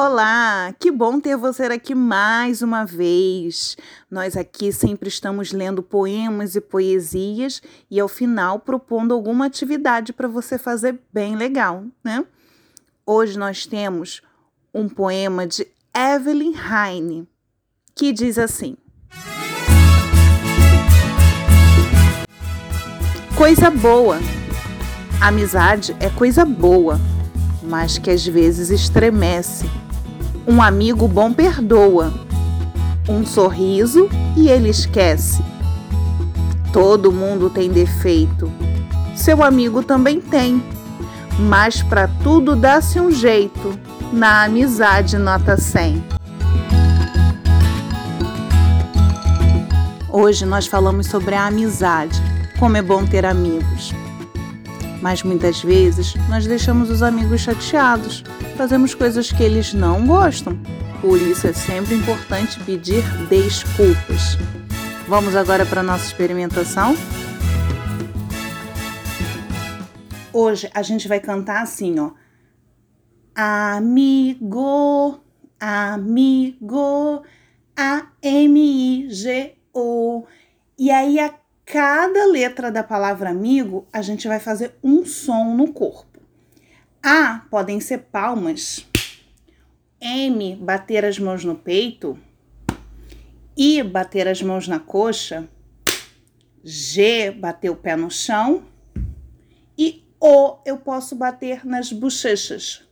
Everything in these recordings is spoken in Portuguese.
Olá, que bom ter você aqui mais uma vez. Nós aqui sempre estamos lendo poemas e poesias e ao final propondo alguma atividade para você fazer bem legal, né? Hoje nós temos um poema de Evelyn Heine que diz assim: Coisa boa. Amizade é coisa boa, mas que às vezes estremece um amigo bom perdoa. Um sorriso e ele esquece. Todo mundo tem defeito. Seu amigo também tem. Mas para tudo dá-se um jeito. Na amizade nota 100. Hoje nós falamos sobre a amizade, como é bom ter amigos. Mas muitas vezes nós deixamos os amigos chateados fazemos coisas que eles não gostam. Por isso é sempre importante pedir desculpas. Vamos agora para a nossa experimentação? Hoje a gente vai cantar assim, ó. Amigo, amigo, A-M-I-G-O. E aí, a cada letra da palavra amigo, a gente vai fazer um som no corpo. A podem ser palmas. M, bater as mãos no peito. I, bater as mãos na coxa. G, bater o pé no chão. E O, eu posso bater nas bochechas.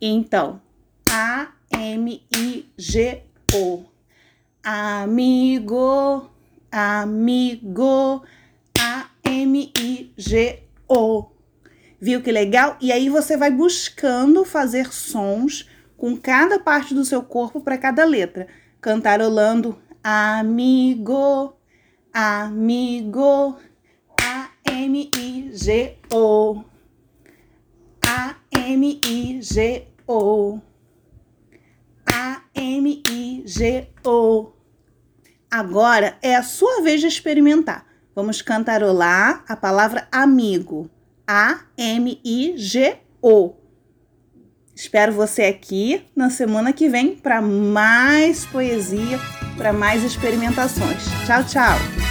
Então, A, M, I, G, O. Amigo, amigo, A, M, I, G, O. Viu que legal? E aí você vai buscando fazer sons com cada parte do seu corpo para cada letra, cantarolando amigo, amigo, A M I Agora é a sua vez de experimentar. Vamos cantarolar a palavra amigo. A-M-I-G-O. Espero você aqui na semana que vem para mais poesia, para mais experimentações. Tchau, tchau!